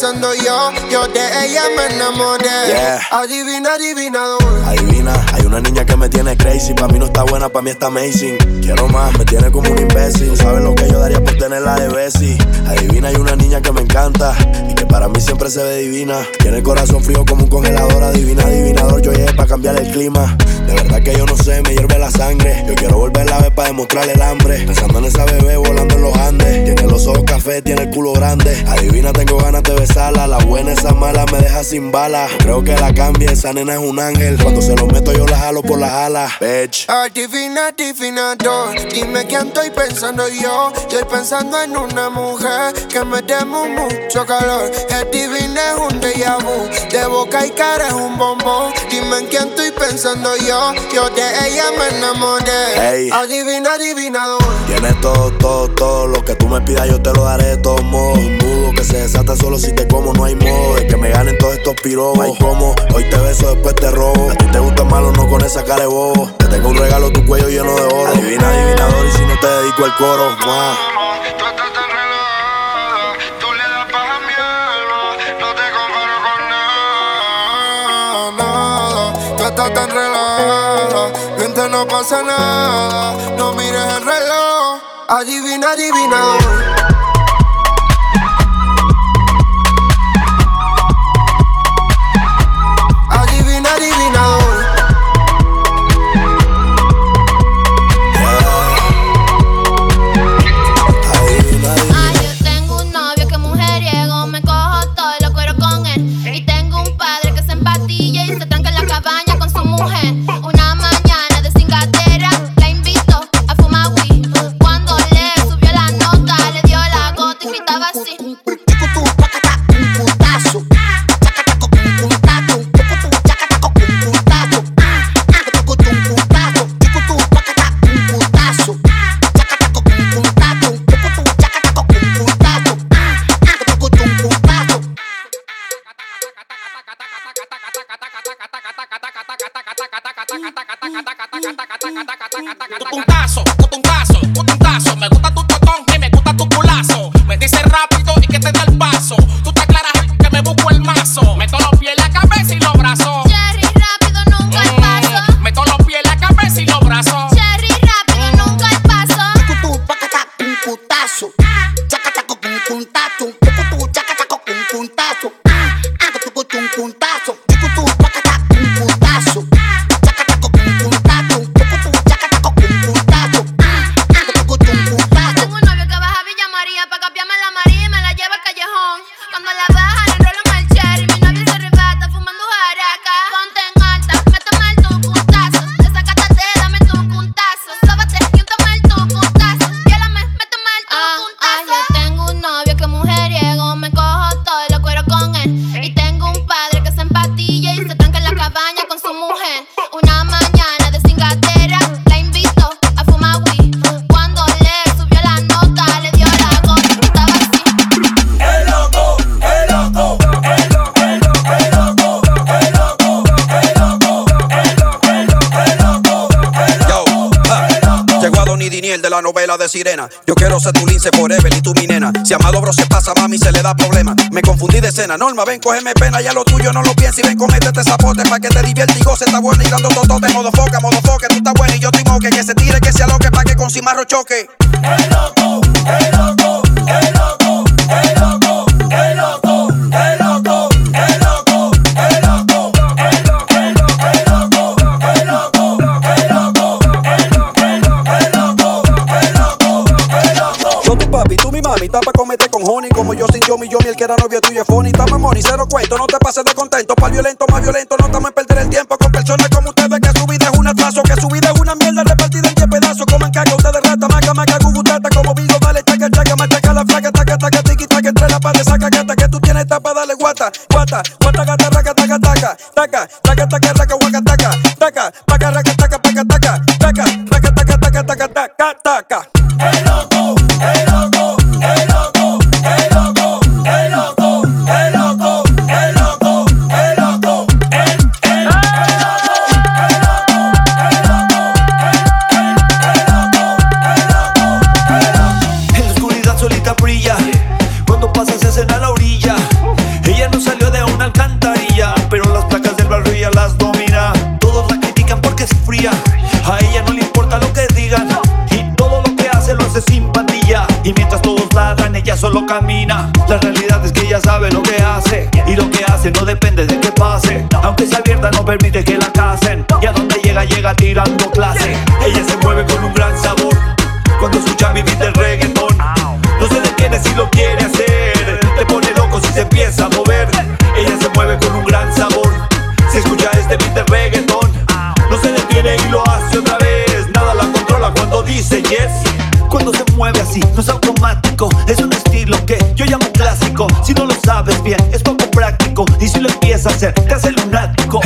pensando yo. Yo de ella me enamoré. Yeah. Adivina, adivinador. Adivina, hay una niña que me tiene crazy. Pa' mí no está buena, pa' mí está amazing. Quiero más, me tiene como un imbécil. ¿Sabes lo que yo daría por tenerla de Bessie? Adivina, hay una niña que me encanta y que para mí siempre se ve divina. Tiene el corazón frío como un congelador. Adivina, adivinador, yo llegué pa' cambiar el clima. De verdad que yo no sé, me hierve la sangre. Yo quiero volverla a ver pa' demostrarle el hambre. Pensando en esa bebé volando en los Andes. Tiene los ojos café, tiene el culo grande. Adivina, tengo ganas de besarla. La buena, esa mala, me deja sin balas. Creo que la cambie, esa nena es un ángel. Cuando se lo meto, yo la jalo por las alas. Bitch. Adivina, adivinador, dime quién estoy pensando yo. Estoy pensando en una mujer que me demos mucho calor. Es divina, es un déjà vu. De boca y cara es un bombón. Dime en quién estoy pensando yo. Yo de ella me enamoré. Adivina, adivinador. Tienes todo, todo, todo lo que tú me pidas, yo te lo daré de todos modos. Nudo que se desata solo si te como, no hay modo. De que me ganen todos estos pirobos. Ay, como, hoy te beso, después te robo. A ti te gusta malo, no con esa cara de bobo. Te tengo un regalo, tu cuello lleno de oro. Adivina, adivinador, y si no te dedico el coro. No pasa nada, no mires el reloj. Adivina. Adivina, novela de Sirena. Yo quiero ser tu lince forever y tú mi nena. Si a Malobro se pasa, mami, se le da problema. Me confundí de escena. Norma, ven, cógeme pena. Ya lo tuyo no lo pienses y ven, comete este zapote. Pa' que te diviertas y goce. Está bueno y dando totote. Modo foca, modo foca. Tú estás bueno y yo estoy moque. Que se tire, que se aloque. Pa' que con cimarro choque. Yo tu papi, tú Johnny, el que era novio tuyo es funny. Estamos en money, cero cuento, no te pases de contento. Pa'l violento, más violento, no estamos en perder el tiempo con personas como ustedes que su vida es un atraso, que su vida es una mierda repartida en 10 pedazos. Comen caca, ustedes rata, maca, maca, gugutata, como vivo, dale, taca, taca, machaca la flaca, taca, taca, tiki, taca, entre la pared, saca, no es automático. Es un estilo que yo llamo clásico. Si no lo sabes bien, es poco práctico. Y si lo empiezas a hacer, te hace lunático.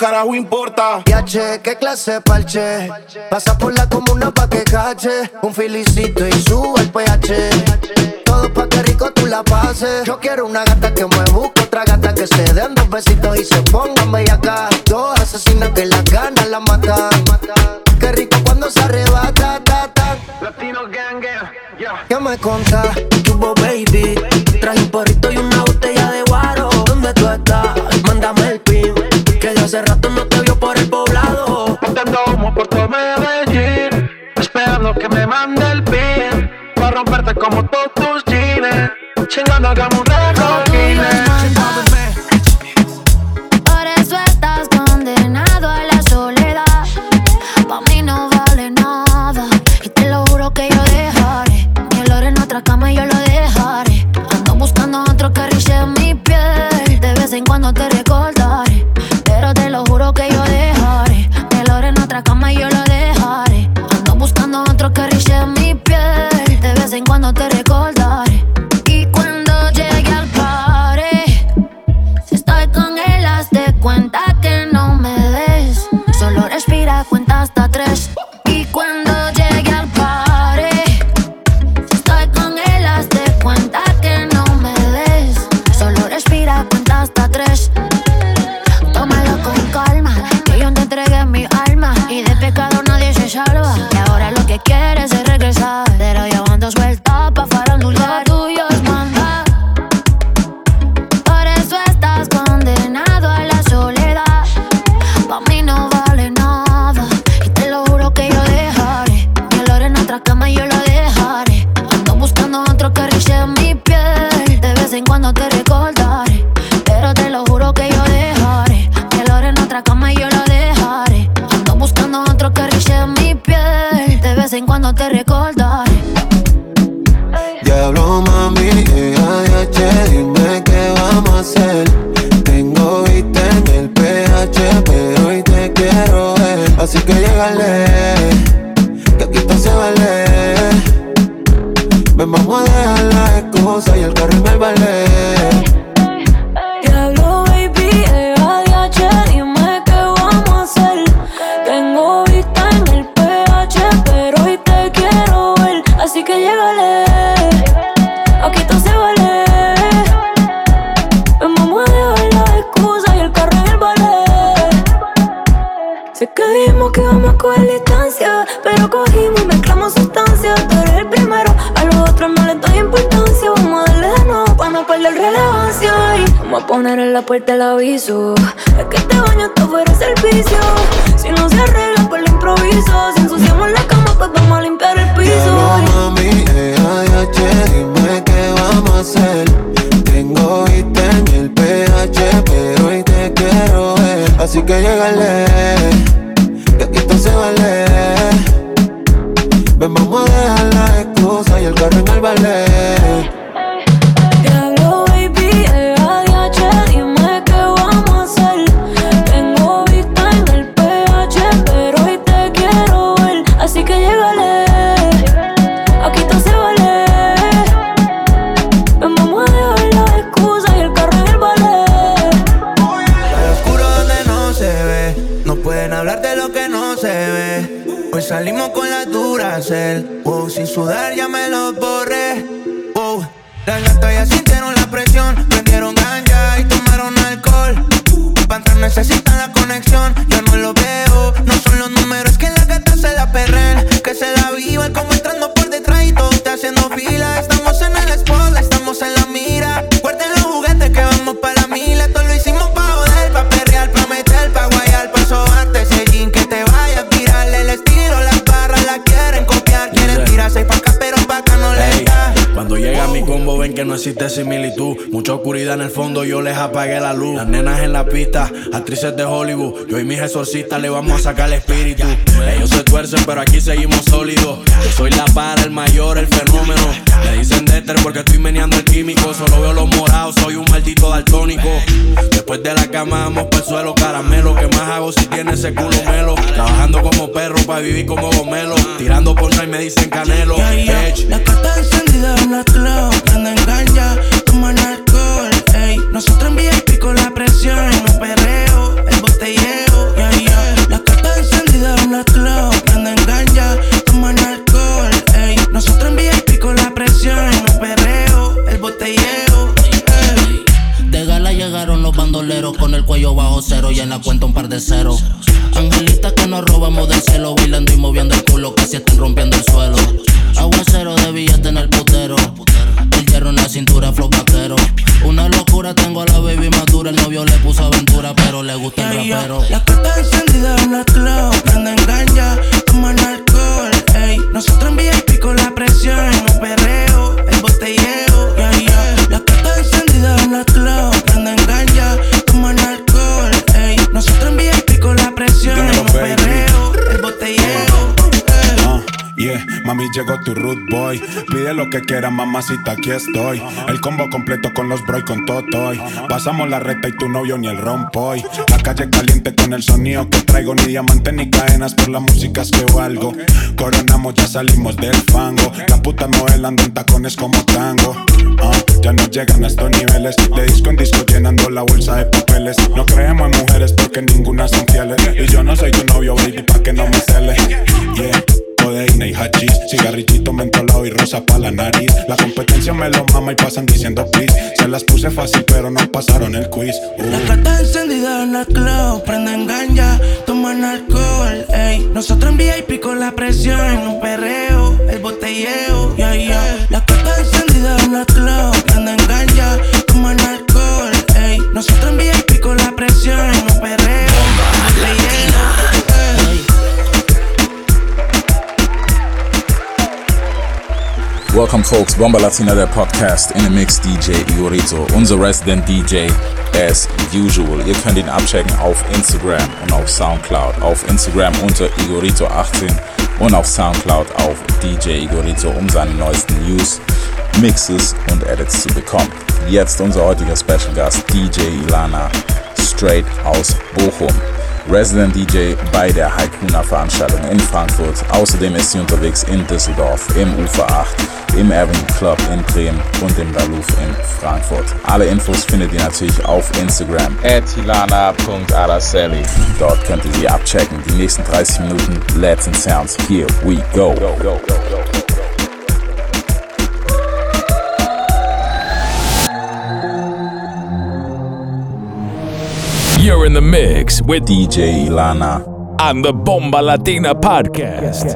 carajo importa. Yache, qué clase parche. Pasa por la comuna pa' que cache. Un filicito y sube el pH. Todo pa' que rico tú la pases. Yo quiero una gata que me busque, otra gata que se den dos besitos y se pongan bella acá. Dos asesinas que las ganas la matan. Qué rico cuando se arrebata, ta, ta. Latino gang, gang. Yeah. Ya me contás, tuvo baby. Traje un porrito y una botella de guaro. ¿Dónde tú estás? Hace rato no te vio por el poblado. Andando humo por todo Medellín, esperando que me mande el pin. Para romperte como todos tus jeans. Chingando, hagamos un récord. fast. Salimos con la Duracell, wow, sin sudar ya me lo borré, wow. Las latas sintieron la presión, vendieron ganja y tomaron alcohol. Para entrar necesitan la conexión, yo no lo veo, no son los números que la gata se la perren, que se la viva como entrando no existe similitud. Mucha oscuridad en el fondo, yo les apagué la luz. Las nenas en la pista, actrices de Hollywood. Yo y mis exorcistas le vamos a sacar el espíritu. Ellos se tuercen pero aquí seguimos sólidos. Yo soy la para, el mayor, el fenómeno Me dicen Deter porque estoy meneando el químico Solo veo los morados, soy un maldito daltónico Después de la cama vamos para el suelo caramelo ¿Qué más hago si tiene ese culo melo? Trabajando como perro para vivir como gomelo Tirando por y me dicen canelo Bitch. La carta encendida en la club, prenden ganja, toman alcohol, ey. Nosotros en VIP con la presión, un perreo, el botelleo, yeah, yeah. La carta encendida en la club, bandoleros con el cuello bajo cero y en la cuenta un par de ceros. Angelitas que nos robamos del cielo, bailando y moviendo el culo, casi están rompiendo el suelo. Aguacero de billete en el putero. El hierro en la cintura, flow vaquero. Una locura, tengo a la baby madura. El novio le puso aventura, pero le gusta el rapero. La carta encendida en la club, prenden ganja, toman alcohol, ey. Nosotros en VIP con la presión, yeah, mami llegó tu root boy. Pide lo que quieras, mamacita, aquí estoy. El combo completo con los bro y con Totoy. Pasamos la recta y tu novio ni el rompoy. La calle caliente con el sonido que traigo. Ni diamante ni cadenas por la música que valgo. Coronamos, ya salimos del fango. La puta modelando en tacones como tango. Ah, ya no llegan a estos niveles. De disco en disco llenando la bolsa de papeles. No creemos en mujeres porque ninguna son fieles. Y yo no soy tu novio, baby, pa' que no me cele. Yeah. Codeína y hachís, cigarrillito mentolado y rosa pa' la nariz. La competencia me lo mama y pasan diciendo please. Se las puse fácil, pero no pasaron el quiz. Uh. La carta encendida en la club, prenden ganja, toman alcohol, ey. Nosotros en VIP con la presión, un perreo, el botelleo, yeah, yeah. La carta encendida en la club, prenden ganja, toman alcohol, ey. Nosotros en VIP con la presión, un perreo, Welcome, folks. Bomba Latina, der Podcast in the Mix DJ Igorito, unser Resident DJ as usual. Ihr könnt ihn abchecken auf Instagram und auf Soundcloud. Auf Instagram unter Igorito18 und auf Soundcloud auf DJ Igorito, um seine neuesten News, Mixes und Edits zu bekommen. Jetzt unser heutiger Special Gast DJ Ilana, straight aus Bochum. Resident DJ bei der Haikuna Veranstaltung in Frankfurt. Außerdem ist sie unterwegs in Düsseldorf, im Ufer 8, im Avenue Club in Bremen und im Louvre in Frankfurt. Alle Infos findet ihr natürlich auf Instagram hilana.araceli. Dort könnt ihr sie abchecken. Die nächsten 30 Minuten Latin Sounds. Here we go. You're in the mix with DJ Ilana on the Bomba Latina podcast.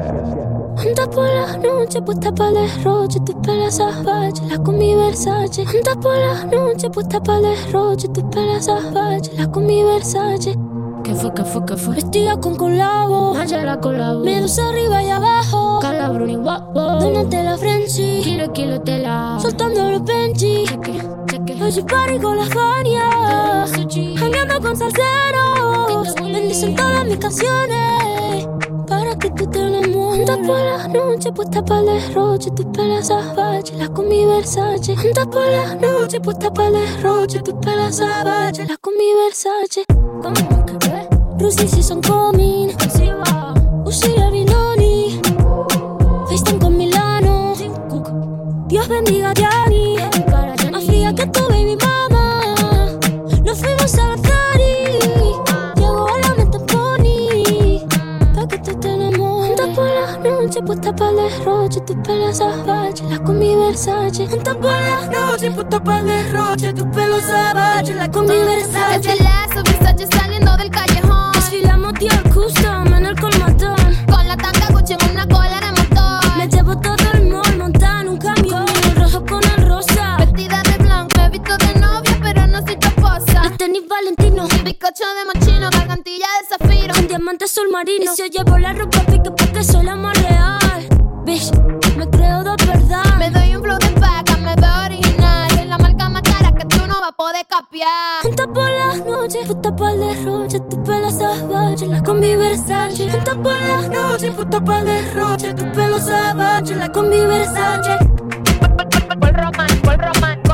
Anda por la noche, puesta para el derroche, tu pela salvaje, la con mi Versace. Anda por la noche, puesta para el derroche, tu pela salvaje, la con mi Versace. ¿Qué fue, qué fue, qué fue? Vestida con colabo, la colabo. Medusa arriba y abajo, calabrón y guapo. Donate la Frenchy, kilo, kilo tela. Soltando los Benji, Oye, party con la Fania, Hangueando con salseros, bendicen todas mis canciones para que tú te enamores. Anda por la noche, puesta para el derroche, tu pela salvaje, la con mi Versace. Anda por la noche, puesta para el derroche, tu pela salvaje, la con mi Versace. Como que ve, Rusi si son coming, Versace, la combi Versace. Entra por la noche, puta pa'l derroche, tu pelo sabache, la combi Versace. Este lazo Versace saliendo del callejón. Desfilamos Dior Custom en el colmatón. Con la tanga Gucci en una cola de motor. Me llevo todo el mall montado en un camión. El rojo con el rosa. Vestida de blanco, me he visto de novia, pero no soy tu esposa. Los tenis Valentino. Mi bizcocho de machino, gargantilla de zafiro. Un diamante azul marino. Y si oye la ropa, pique porque soy la más real. Bitch. capiar. Juntas por las noches, puta por el derroche, tu pelo salvaje, la combi Versace. Juntas por las noches, puta por el derroche, tu pelo salvaje, la combi Versace. Román, román.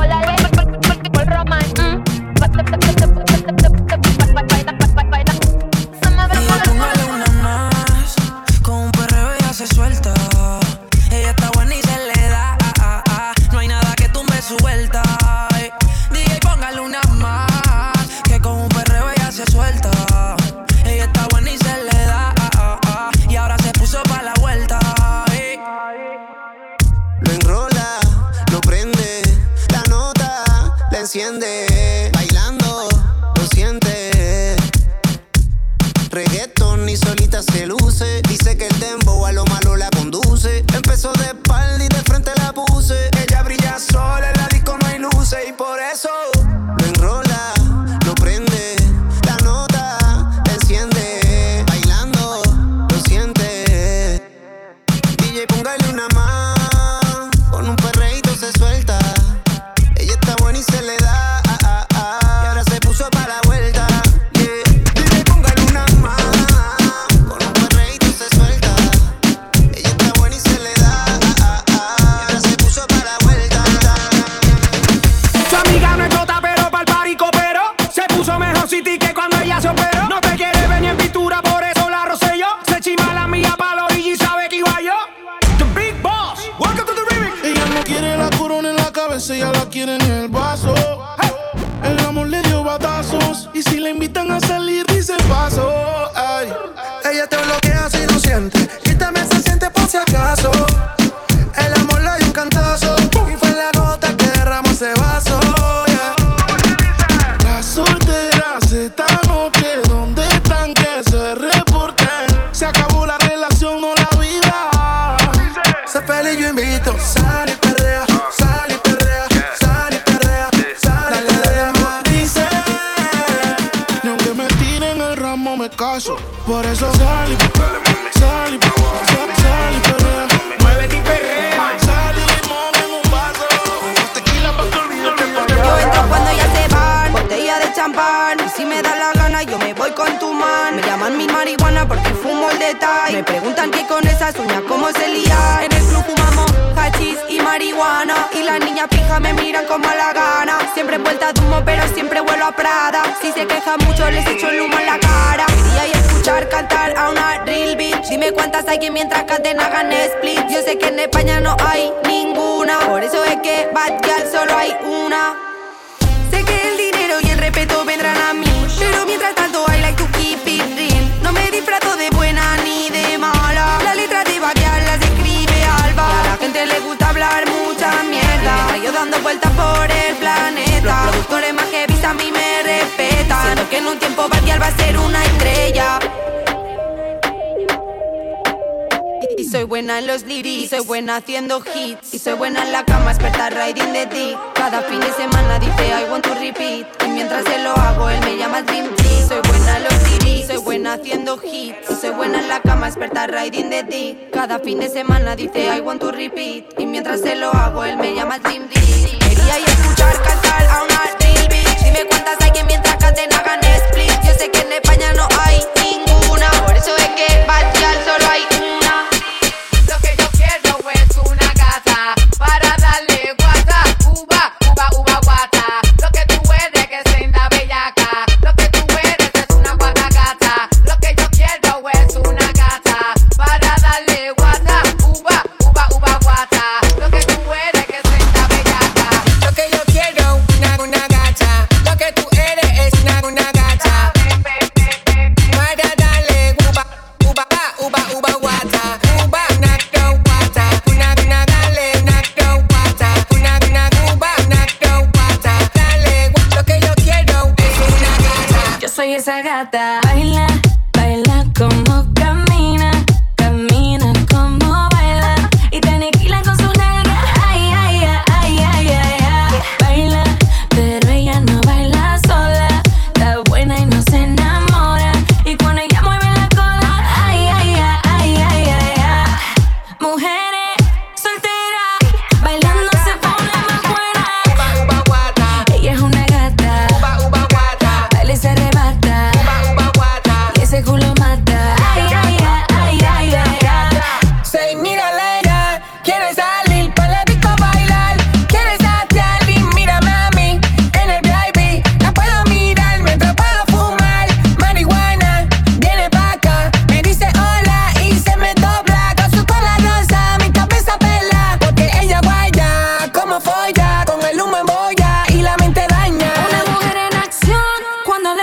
mano que en un tiempo Badial va a ser una estrella. Y soy buena en los lyrics, y soy buena haciendo hits Y soy buena en la cama, experta riding de ti Cada fin de semana dice I want to repeat Y mientras se lo hago, él me llama Dream Team. Soy buena en los lyrics, soy buena haciendo hits Y soy buena en la cama, experta riding de ti Cada fin de semana dice I want to repeat Y mientras se lo hago, él me llama Dream Team. Quería y escuchar cantar a una real bitch Dime cuántas hay que mientras cadena hagan split. Yo sé que en España no hay ninguna, por eso es que va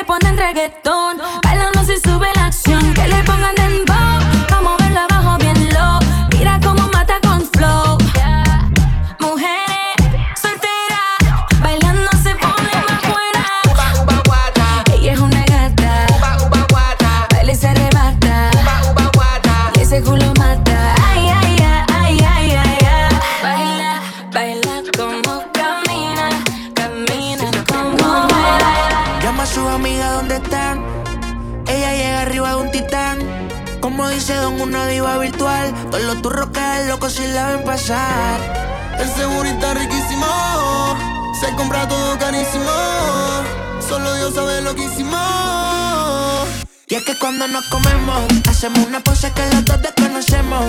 ponen reggaetón. los turros caen loco si la ven pasar. El segurita riquísimo, se compra todo carísimo. Solo Dios sabe lo que hicimos. Y es que cuando nos comemos, hacemos una pose que los dos desconocemos.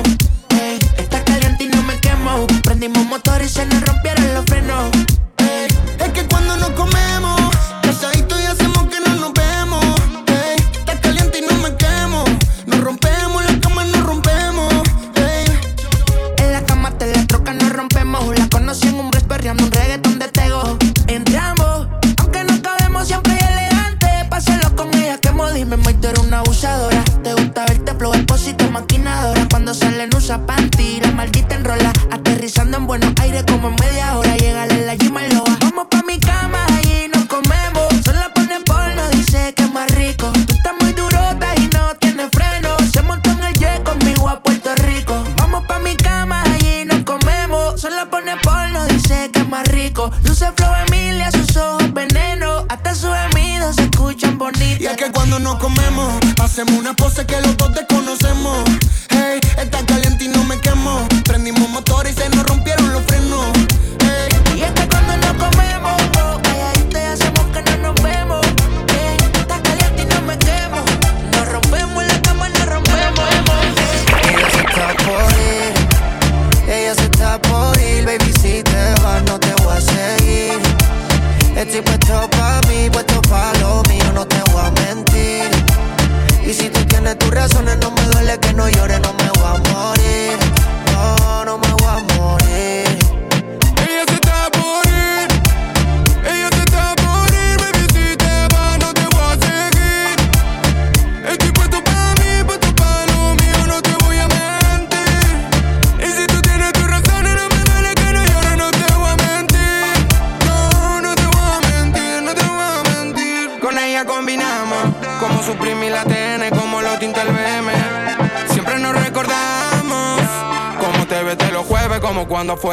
Ey, está caliente y no me quemo. Prendimos motor y se nos rompieron los frenos. Es que cuando nos comemos, casadito y hacemos que no perreando un reggaetón de tego. Entre ambos, aunque no acabemos siempre y elegante. Páselo con ella que dime, me tú eres una abusadora. Te gusta verte flow expósito, maquinadora. Cuando salen usa panty, la maldita enrola. Aterrizando en buenos aires como en media hora cuando nos comemos. Hacemos una pose que los dos desconocemos. Y,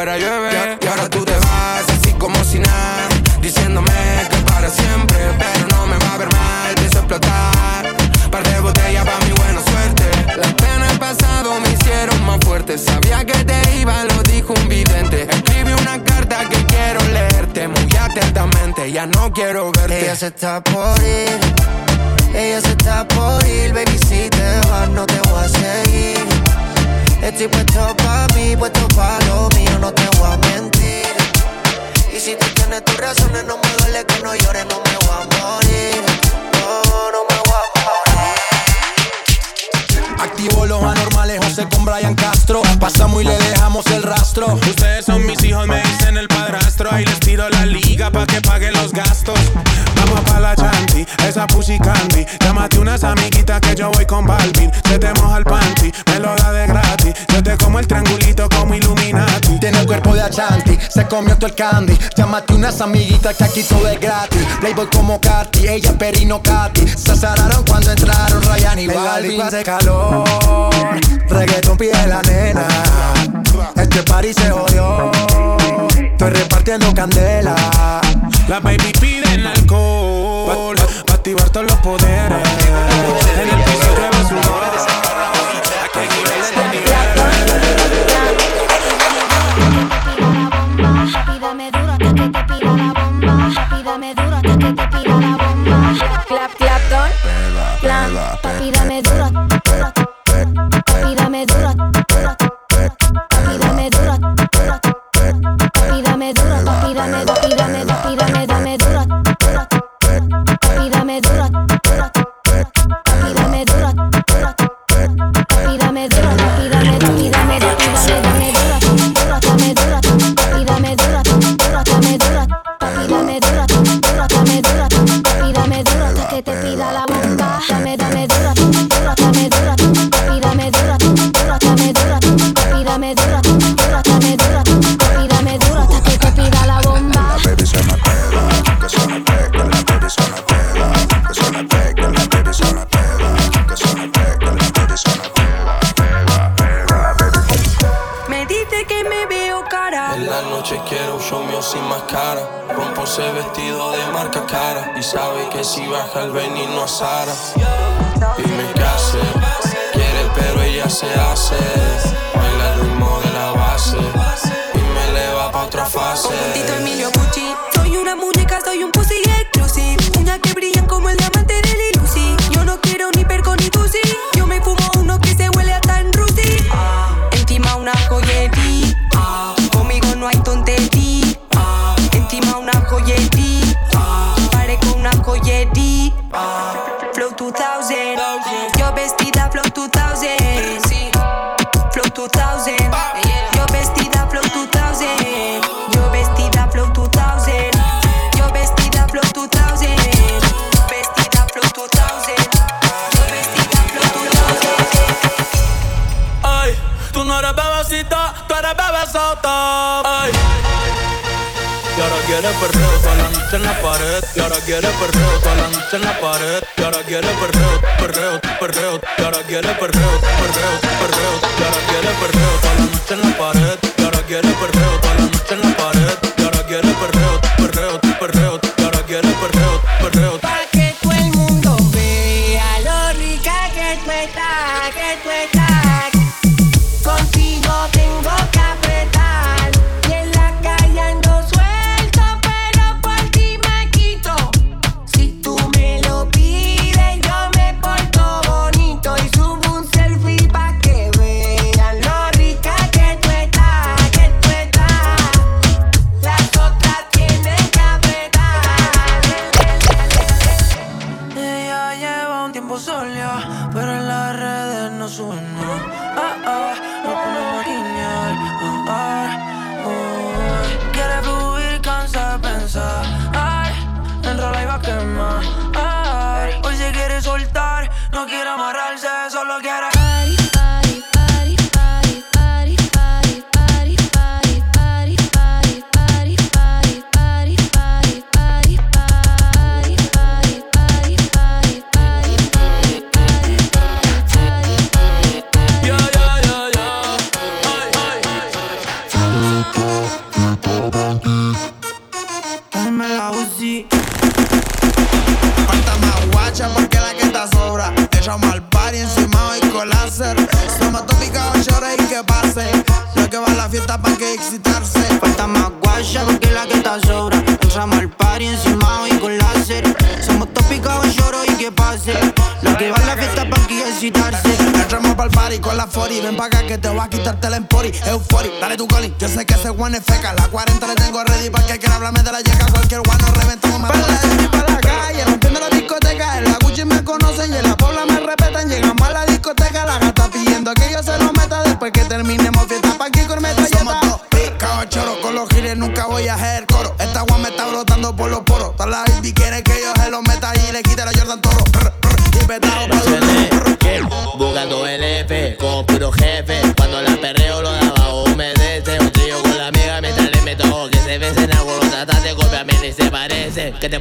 ahora tú te vas así como si nada, diciéndome que para siempre, pero no me va a ver mal, pienso explotar. Par de botellas para mi buena suerte. Las penas pasado me hicieron más fuerte. Sabía que te iba, lo dijo un vidente. Escribe una carta que quiero leerte muy atentamente. Ya no quiero verte. Ella se está por ir comió todo el candy. Llámate unas amiguitas que aquí todo es gratis. Playboy como Katy, ella Perino Katy. Se azararon cuando entraron Ryan y el Balvin. hace calor, reggaeton pide la nena. Este party se jodió, estoy repartiendo candela. La baby piden alcohol, pa' activar todos los poderes te pido perreo, perreo.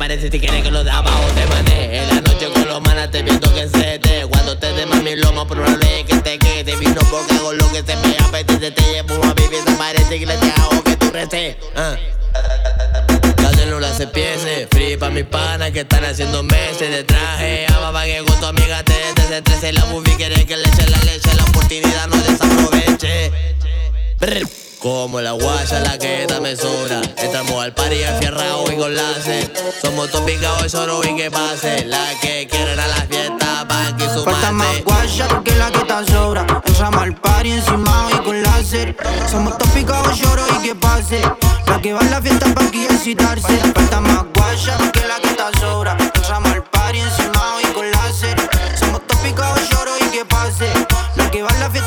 Parece. ¿Qué te parece si quieres que los de abajo te maneje? La noche con los manas te viendo que se te. Cuando te de mami lo más probable es que te quede. Vino porque hago lo que se me apetece. Te llevo a vivir, parece que le te hago que tú reces. Ah. La célula se piense, free pa' mis panas que están haciendo meses de traje. Ama pa' que con tu amiga te desestrese. La movie quiere que le eche la leche, la oportunidad no desaproveche. Brr. Como la guaya, la que esta me sobra. Entramos al party enfierrado y con láser. Somos topicados y solo y que pase. La que quieren a la fiesta, van que Falta más guacha porque la que está sobra. Entramos al party encima y con láser. Somos tópicos, lloro y que pase. La que va a la fiesta pa' aquí excitarse. Falta más guacha porque la que está sobra. Entramos al party encima y con láser. Somos tópicos, lloro y que pase. La que va a la fiesta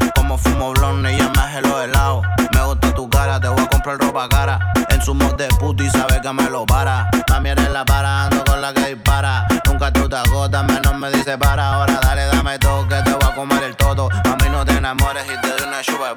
fumo blonde y ya me hace los helados. Me gusta tu cara, te voy a comprar ropa cara. En su mod de puto y sabe que me lo para. Mami eres la para, ando con la que dispara. Nunca tú te agotas, menos me dice para. Ahora dale, dame todo que te voy a comer el todo. A mí no te enamores y te doy una chupa de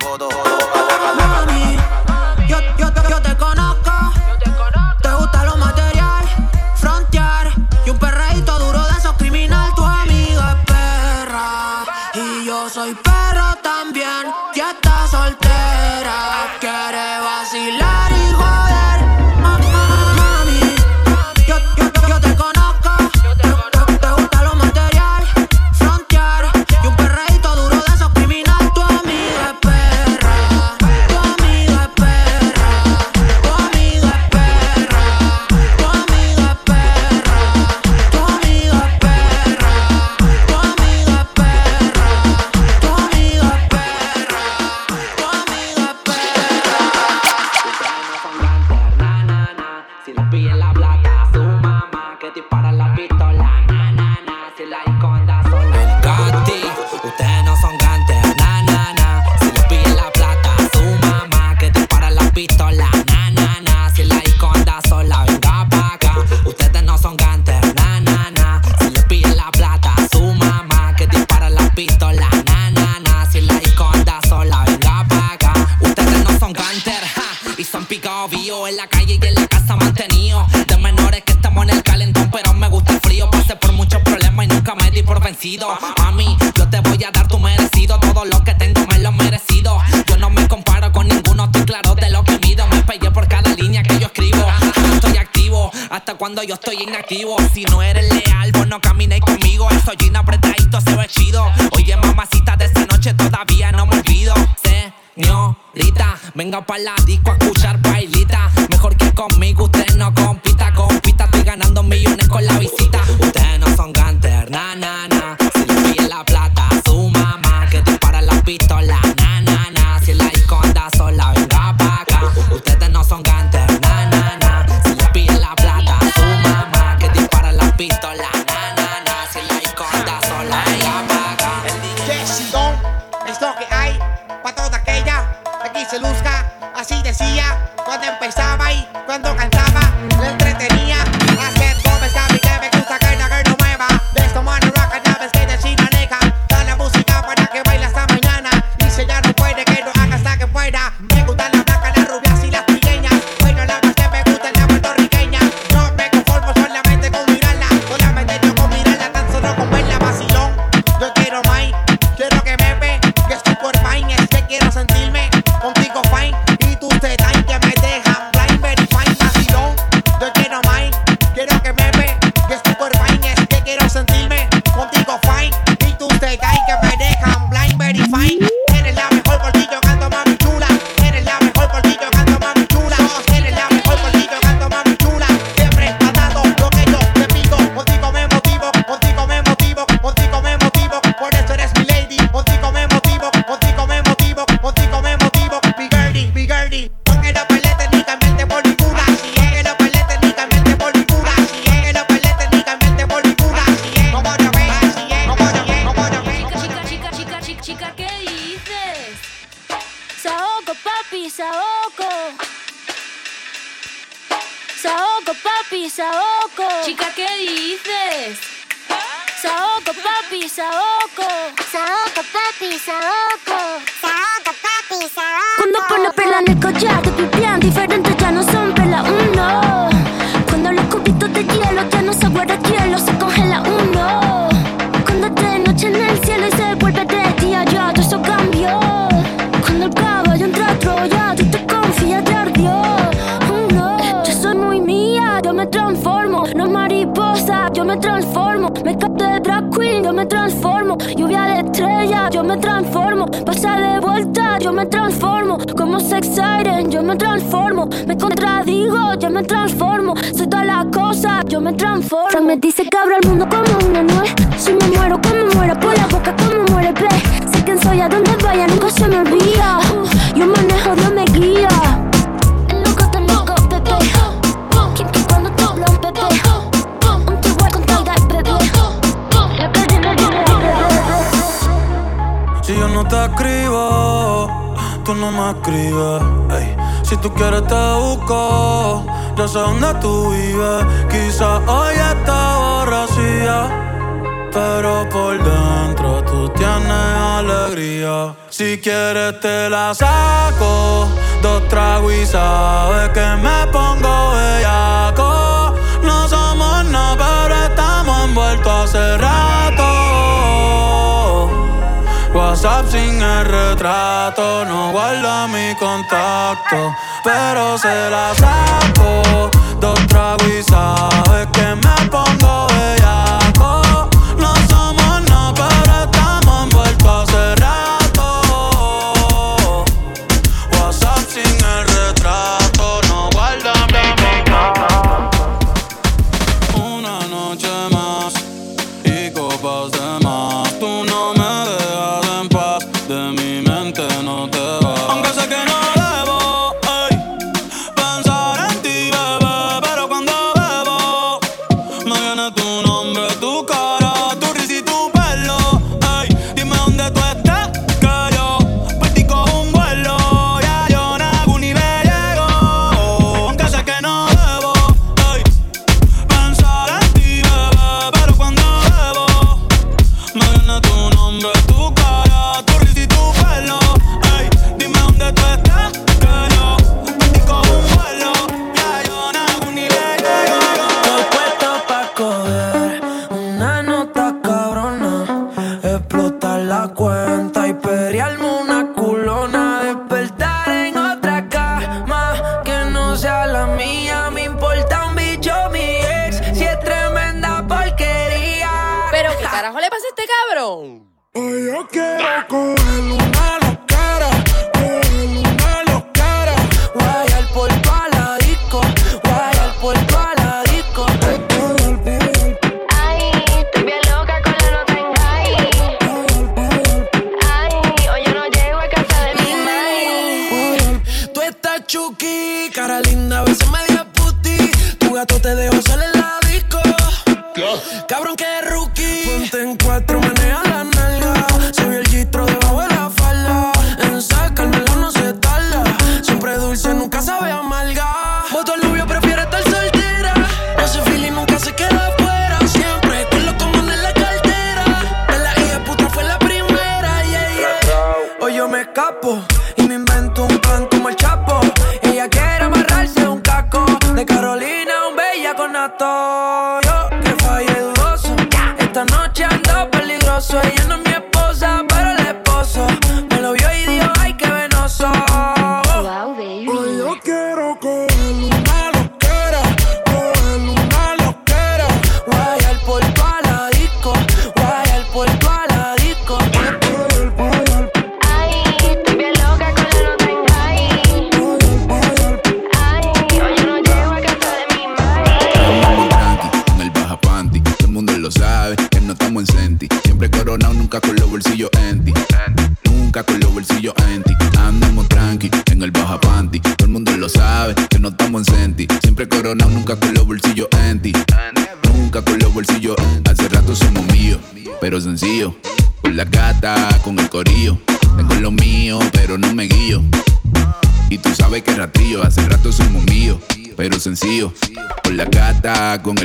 Sin el retrato, no guarda mi contacto, pero se la saco. Dos tragos y sabes que me pongo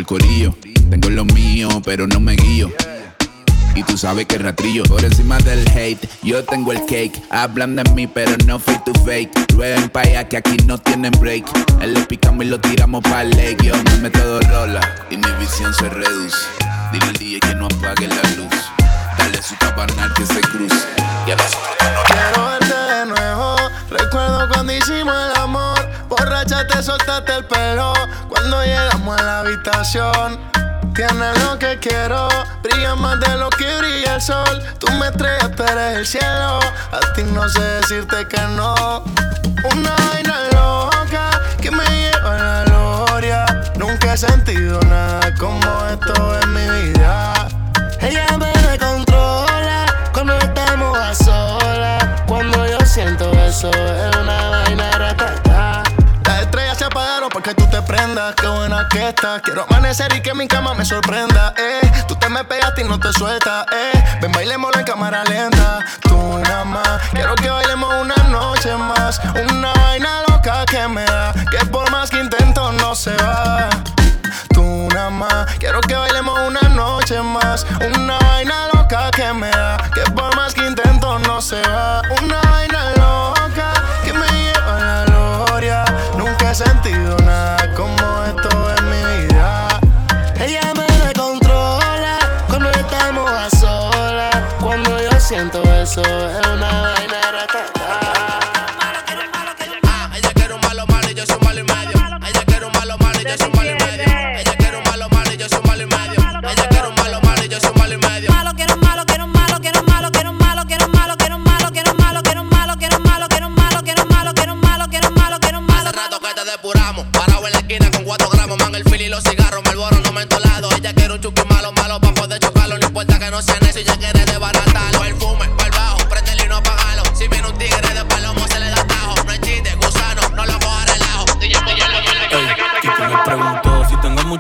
Tengo lo mío, pero no me guío. Y tú sabes que ratrillo por encima del hate. Yo tengo el cake. Hablan de mí, pero no fake to fake. Rueden pa' allá que aquí no tienen break. Él le picamos y lo tiramos pa' lake. Yo me meto rola y mi visión se reduce. Dile al DJ que no apague la luz. Dale su tabarnal que se cruce. Y a nosotros no Quiero verte de nuevo. Recuerdo cuando hicimos el amor. Borracha te soltaste el pelo. Cuando llegamos a la habitación. Tienes lo que quiero. Brilla más de lo que brilla el sol. Tú me estrellas, tú eres el cielo. A ti no sé decirte que no. Una vaina loca que me lleva a la gloria. Nunca he sentido nada como esto en mi vida. Ella me controla cuando estamos a solas. Cuando yo siento eso, se apagaron porque tú te prendas. Qué buena que estás. Quiero amanecer y que mi cama me sorprenda. Eh. Tú te me pegaste y no te sueltas. Eh. Ven, bailemos en cámara lenta. Tú nada más. Quiero que bailemos una noche más. Una vaina loca que me da. Que por más que intento no se va. Tú nada más. Quiero que bailemos una noche más. Una vaina loca que me da, que por más que intento no se va. Una vaina loca sentido nada como esto en mi vida. Ella me descontrola cuando estamos a solas. Cuando yo siento eso, es una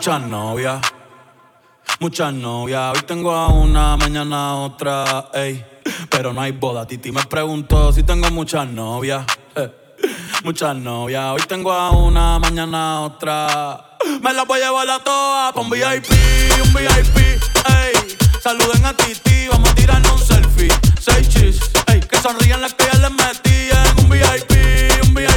muchas novias. Muchas novias. Hoy tengo a una, mañana a otra. Ey, pero no hay boda. Titi me preguntó si tengo muchas novias. eh, Muchas novias. Hoy tengo a una, mañana a otra. Me las voy a llevar a todas pa' un VIP, un VIP. Ey, saluden a Titi, vamos a tirarnos un selfie. Seis chis, ey, que sonrían las que ya les metí en un VIP, un VIP.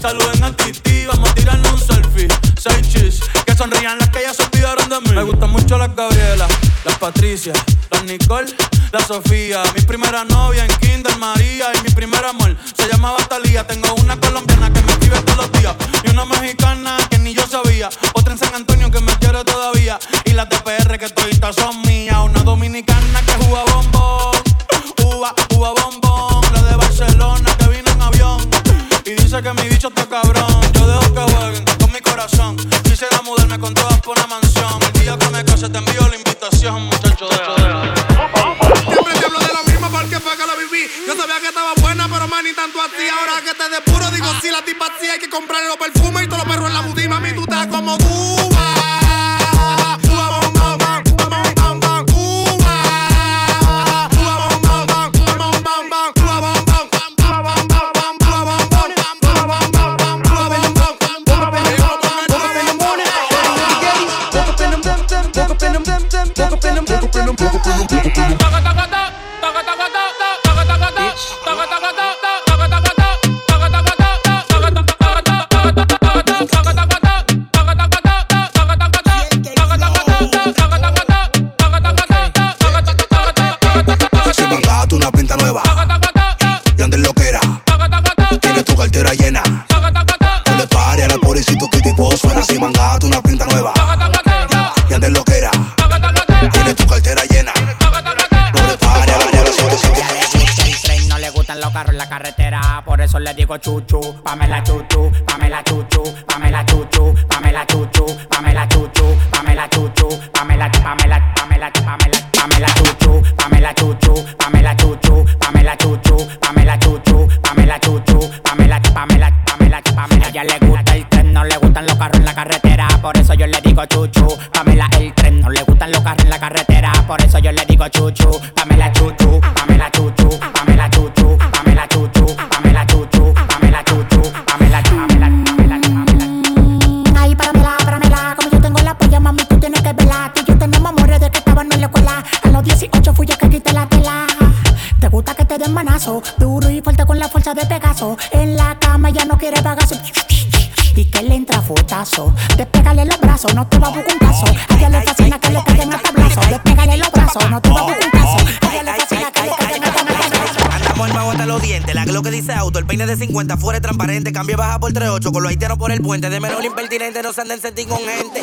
Saluden a Titi, vamos a tirarnos un selfie. Seis chis, que sonrían las que ya se olvidaron de mí. Me gustan mucho las Gabriela, las Patricia, las Nicole, la Sofía. Mi primera novia en Kinder María y mi primer amor se llamaba Talía. Tengo una colombiana que me escribe todos los días y una mexicana que ni yo sabía. Otra en San Antonio que me quiere todavía y las de PR que toditas son mías. Una dominicana que juega bombón, Yo dejo que jueguen con mi corazón. Quisiera mudarme con todas por una mansión. Chupo chuchu, Pamela chuchu. El peine de 50 fuera es transparente, cambio baja por 38, con los haitianos por el puente, de menor impertinente, no se anden sentir con gente.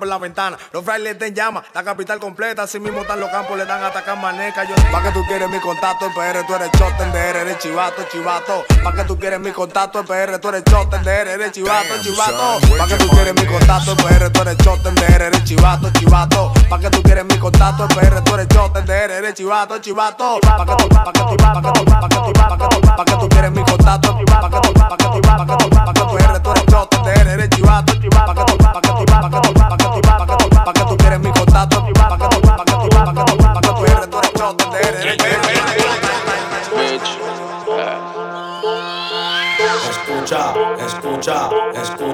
Rompen la ventana. Los frailes den llama, la capital completa. Así mismo están los campos, le dan atacar maneca. Yo, ¿pa' que tú quieres mi contacto? En PR tú eres choten, de R eres chivato, chivato. ¿Pa' que tú quieres mi contacto? En PR tú eres choten, de R eres chivato, chivato. ¿Pa' que tú quieres mi contacto? En PR tú eres choten, de R eres chivato, chivato. ¿Pa' que tú quieres mi contacto? En PR tú eres choten, de R eres chivato, chivato. ¿Pa' que tú, pa' que tú, pa' que tú, pa' que tú, pa' que tú, pa' que tú quieres mi contacto? ¿Pa' que tú, pa'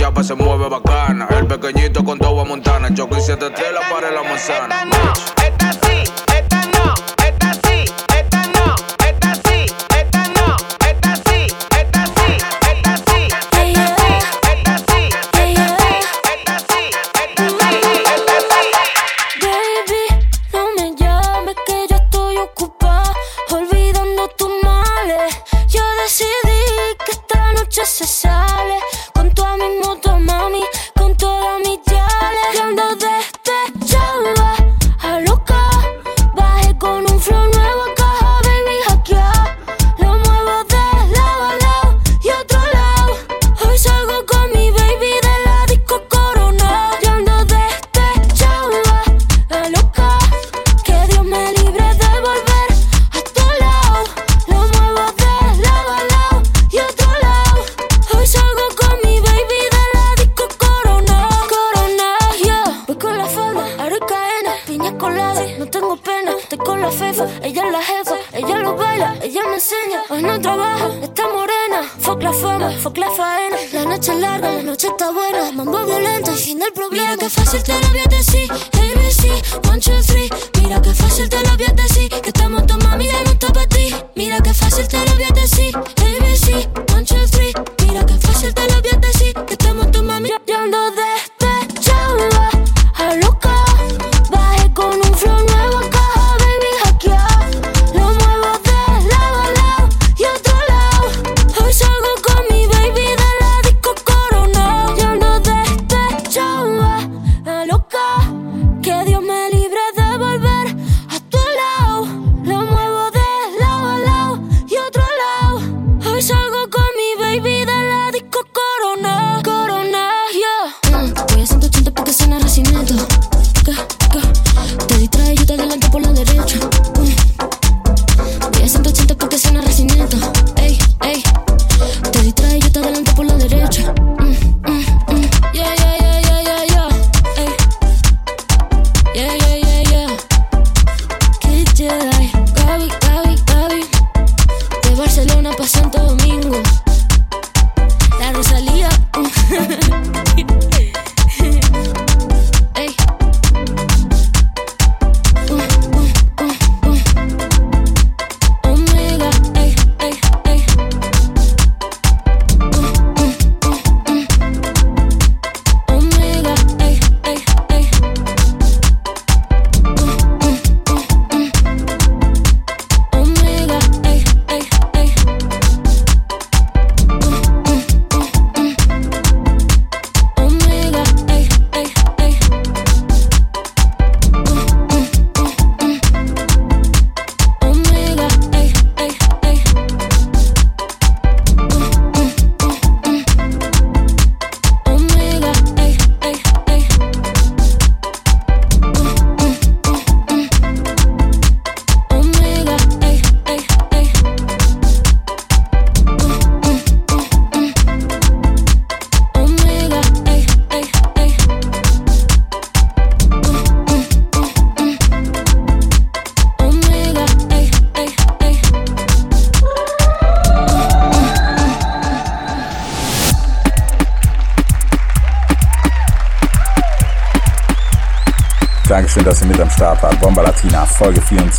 chapa se mueve bacana. El pequeñito con toda Montana, choco y siete estrellas para la manzana. De Barcelona pa' Santo Domingo.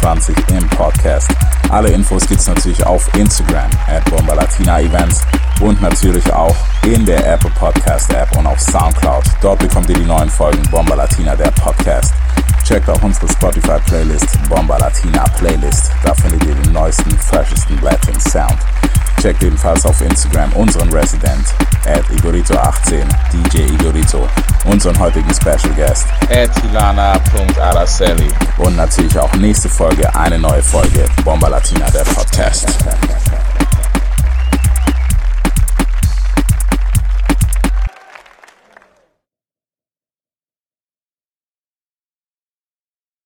2023 im Podcast. Alle Infos gibt es natürlich auf Instagram at Bomba Latina Events und natürlich auch in der Apple Podcast App und auf Soundcloud. Dort bekommt ihr die neuen Folgen Bomba Latina, der Podcast. Checkt auch unsere Spotify Playlist Bomba Latina Playlist. Da findet ihr den neuesten, freshesten Latin Sound. Checkt ebenfalls auf Instagram unseren Resident at Igorito18, DJ Igorito, unseren heutigen Special Guest, at Hilana.araceli. Und natürlich auch nächste Folge, eine neue Folge, Bomba Latina, der Podcast.